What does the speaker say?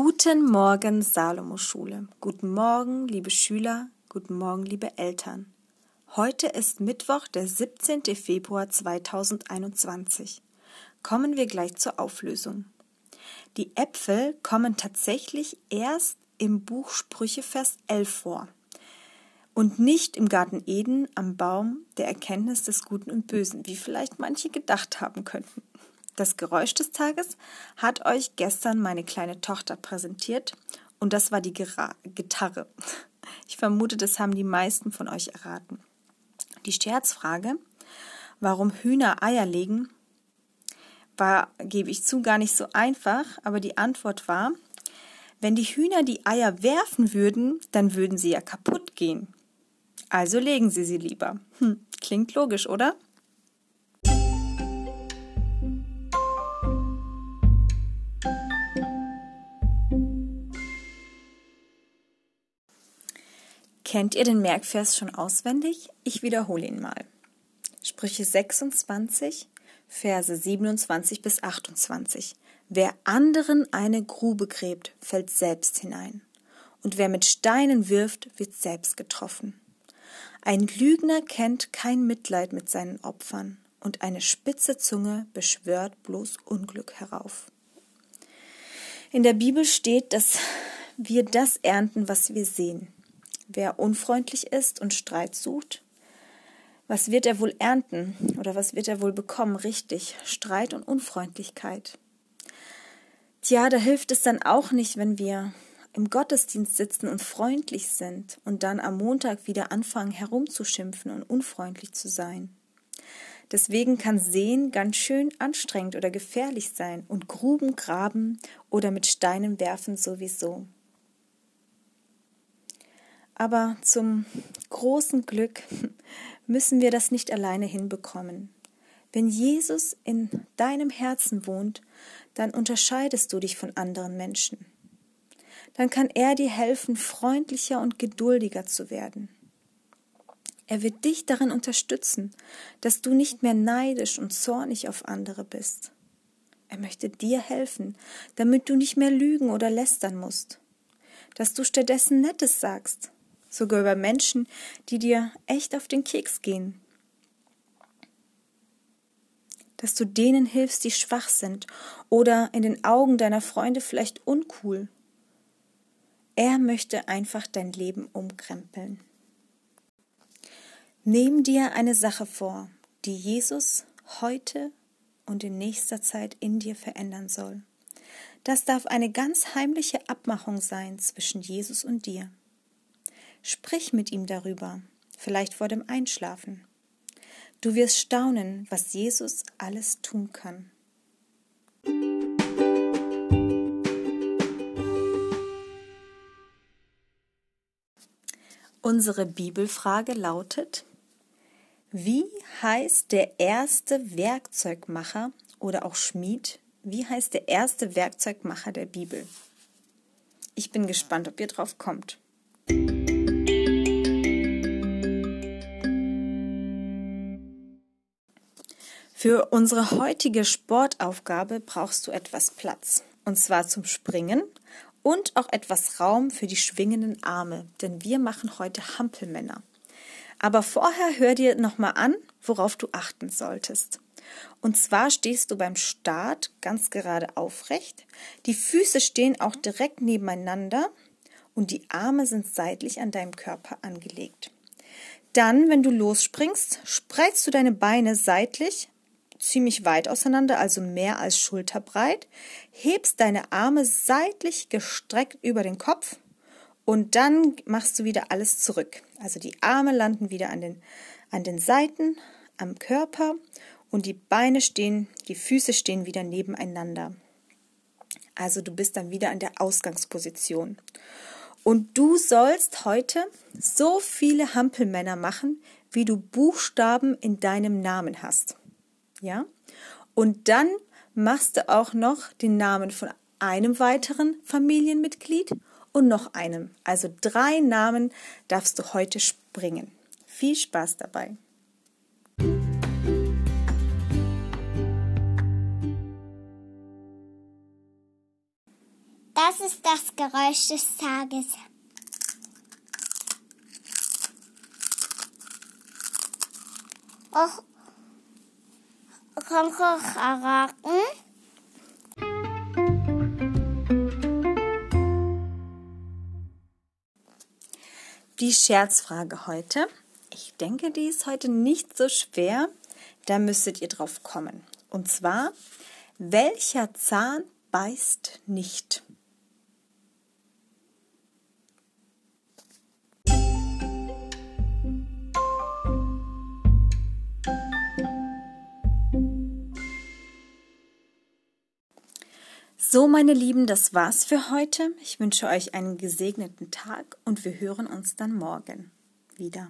Guten Morgen, Salomo-Schule. Guten Morgen, liebe Schüler. Guten Morgen, liebe Eltern. Heute ist Mittwoch, der 17. Februar 2021. Kommen wir gleich zur Auflösung. Die Äpfel kommen tatsächlich erst im Buch Sprüche Vers 11 vor und nicht im Garten Eden am Baum der Erkenntnis des Guten und Bösen, wie vielleicht manche gedacht haben könnten. Das Geräusch des Tages hat euch gestern meine kleine Tochter präsentiert und das war die Gira Gitarre. Ich vermute, das haben die meisten von euch erraten. Die Scherzfrage, warum Hühner Eier legen, war, gebe ich zu, gar nicht so einfach, aber die Antwort war, wenn die Hühner die Eier werfen würden, dann würden sie ja kaputt gehen. Also legen sie sie lieber. Hm, klingt logisch, oder? Kennt ihr den Merkvers schon auswendig? Ich wiederhole ihn mal. Sprüche 26, Verse 27 bis 28. Wer anderen eine Grube gräbt, fällt selbst hinein. Und wer mit Steinen wirft, wird selbst getroffen. Ein Lügner kennt kein Mitleid mit seinen Opfern, und eine spitze Zunge beschwört bloß Unglück herauf. In der Bibel steht, dass wir das ernten, was wir sehen. Wer unfreundlich ist und Streit sucht, was wird er wohl ernten oder was wird er wohl bekommen? Richtig, Streit und Unfreundlichkeit. Tja, da hilft es dann auch nicht, wenn wir im Gottesdienst sitzen und freundlich sind und dann am Montag wieder anfangen herumzuschimpfen und unfreundlich zu sein. Deswegen kann Sehen ganz schön anstrengend oder gefährlich sein und Gruben graben oder mit Steinen werfen sowieso. Aber zum großen Glück müssen wir das nicht alleine hinbekommen. Wenn Jesus in deinem Herzen wohnt, dann unterscheidest du dich von anderen Menschen. Dann kann er dir helfen, freundlicher und geduldiger zu werden. Er wird dich darin unterstützen, dass du nicht mehr neidisch und zornig auf andere bist. Er möchte dir helfen, damit du nicht mehr lügen oder lästern musst, dass du stattdessen Nettes sagst, sogar über Menschen, die dir echt auf den Keks gehen. Dass du denen hilfst, die schwach sind oder in den Augen deiner Freunde vielleicht uncool. Er möchte einfach dein Leben umkrempeln. Nimm dir eine Sache vor, die Jesus heute und in nächster Zeit in dir verändern soll. Das darf eine ganz heimliche Abmachung sein zwischen Jesus und dir. Sprich mit ihm darüber, vielleicht vor dem Einschlafen. Du wirst staunen, was Jesus alles tun kann. Unsere Bibelfrage lautet, wie heißt der erste Werkzeugmacher oder auch Schmied? Wie heißt der erste Werkzeugmacher der Bibel? Ich bin gespannt, ob ihr drauf kommt. Für unsere heutige Sportaufgabe brauchst du etwas Platz. Und zwar zum Springen und auch etwas Raum für die schwingenden Arme, denn wir machen heute Hampelmänner. Aber vorher hör dir nochmal an, worauf du achten solltest. Und zwar stehst du beim Start ganz gerade aufrecht, die Füße stehen auch direkt nebeneinander und die Arme sind seitlich an deinem Körper angelegt. Dann, wenn du losspringst, spreizst du deine Beine seitlich ziemlich weit auseinander, also mehr als schulterbreit, hebst deine Arme seitlich gestreckt über den Kopf und dann machst du wieder alles zurück. Also die Arme landen wieder an den, an den Seiten, am Körper und die Beine stehen, die Füße stehen wieder nebeneinander. Also du bist dann wieder an der Ausgangsposition. Und du sollst heute so viele Hampelmänner machen, wie du Buchstaben in deinem Namen hast. Ja? Und dann machst du auch noch den Namen von einem weiteren Familienmitglied und noch einem. Also drei Namen darfst du heute springen. Viel Spaß dabei. Das ist das Geräusch des Tages. Och, Konkurraken. Die Scherzfrage heute. Ich denke, die ist heute nicht so schwer. Da müsstet ihr drauf kommen. Und zwar, welcher Zahn beißt nicht? So, meine Lieben, das war's für heute. Ich wünsche euch einen gesegneten Tag und wir hören uns dann morgen wieder.